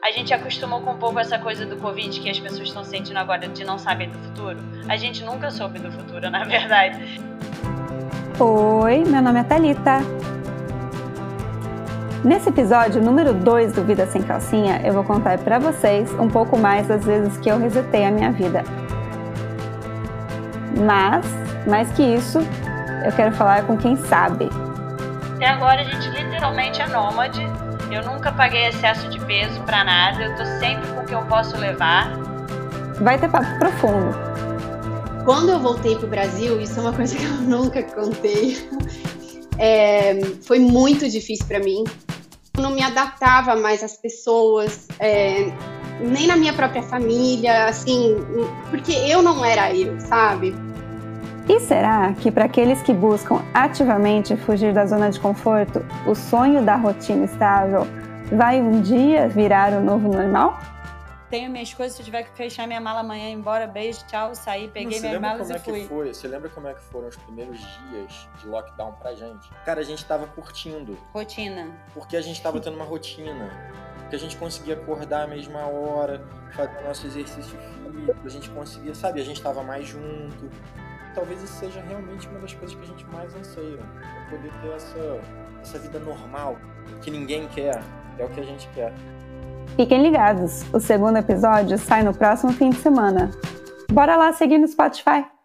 A gente acostumou com um pouco essa coisa do Covid que as pessoas estão sentindo agora de não saber do futuro. A gente nunca soube do futuro, na verdade. Oi, meu nome é Thalita. Nesse episódio número 2 do Vida Sem Calcinha, eu vou contar para vocês um pouco mais das vezes que eu resetei a minha vida. Mas, mais que isso, eu quero falar com quem sabe. Até agora a gente literalmente é nômade eu nunca paguei excesso de peso para nada, eu tô sempre com o que eu posso levar. Vai ter papo profundo. Quando eu voltei pro Brasil, isso é uma coisa que eu nunca contei. É, foi muito difícil para mim. Eu não me adaptava mais às pessoas, é, nem na minha própria família, assim, porque eu não era eu, sabe? E será que para aqueles que buscam ativamente fugir da zona de conforto, o sonho da rotina estável vai um dia virar o novo normal? Tenho minhas coisas, se eu tiver que fechar minha mala amanhã, embora, beijo, tchau, saí, peguei minhas malas e é fui. Foi? Você lembra como é que foram os primeiros dias de lockdown pra gente? Cara, a gente tava curtindo. Rotina. Porque a gente tava tendo uma rotina. Porque a gente conseguia acordar a mesma hora, fazer nosso exercício físico, a gente conseguia, sabe, a gente tava mais junto talvez isso seja realmente uma das coisas que a gente mais anseia, né? poder ter essa, essa vida normal, que ninguém quer, é o que a gente quer. Fiquem ligados, o segundo episódio sai no próximo fim de semana. Bora lá seguir no Spotify!